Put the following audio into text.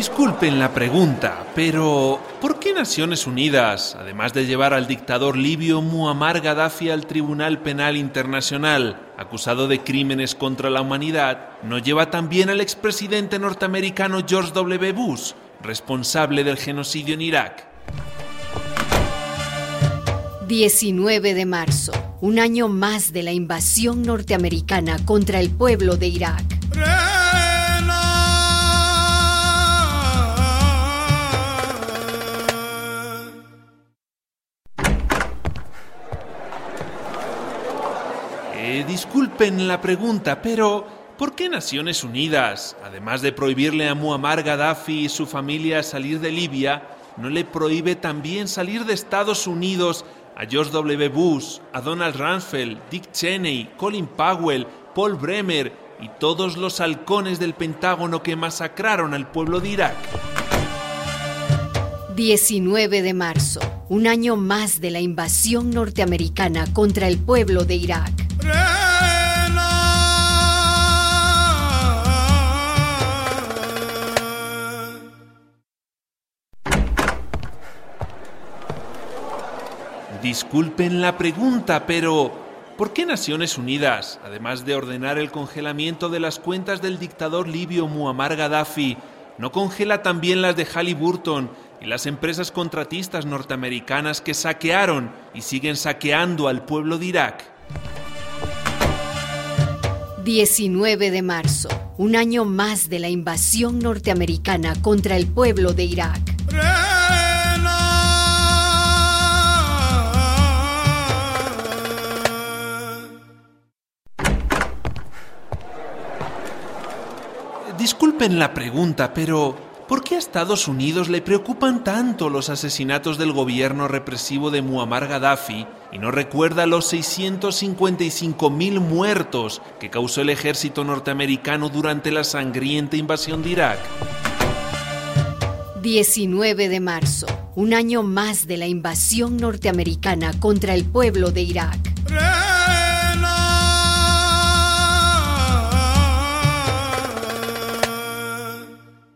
Disculpen la pregunta, pero ¿por qué Naciones Unidas, además de llevar al dictador libio Muammar Gaddafi al Tribunal Penal Internacional, acusado de crímenes contra la humanidad, no lleva también al expresidente norteamericano George W. Bush, responsable del genocidio en Irak? 19 de marzo, un año más de la invasión norteamericana contra el pueblo de Irak. Disculpen la pregunta, pero ¿por qué Naciones Unidas, además de prohibirle a Muammar Gaddafi y su familia salir de Libia, no le prohíbe también salir de Estados Unidos a George W. Bush, a Donald Rumsfeld, Dick Cheney, Colin Powell, Paul Bremer y todos los halcones del Pentágono que masacraron al pueblo de Irak? 19 de marzo, un año más de la invasión norteamericana contra el pueblo de Irak. Disculpen la pregunta, pero ¿por qué Naciones Unidas, además de ordenar el congelamiento de las cuentas del dictador libio Muammar Gaddafi, no congela también las de Halliburton y las empresas contratistas norteamericanas que saquearon y siguen saqueando al pueblo de Irak? 19 de marzo, un año más de la invasión norteamericana contra el pueblo de Irak. Disculpen la pregunta, pero ¿por qué a Estados Unidos le preocupan tanto los asesinatos del gobierno represivo de Muammar Gaddafi y no recuerda los 655.000 muertos que causó el ejército norteamericano durante la sangrienta invasión de Irak? 19 de marzo, un año más de la invasión norteamericana contra el pueblo de Irak.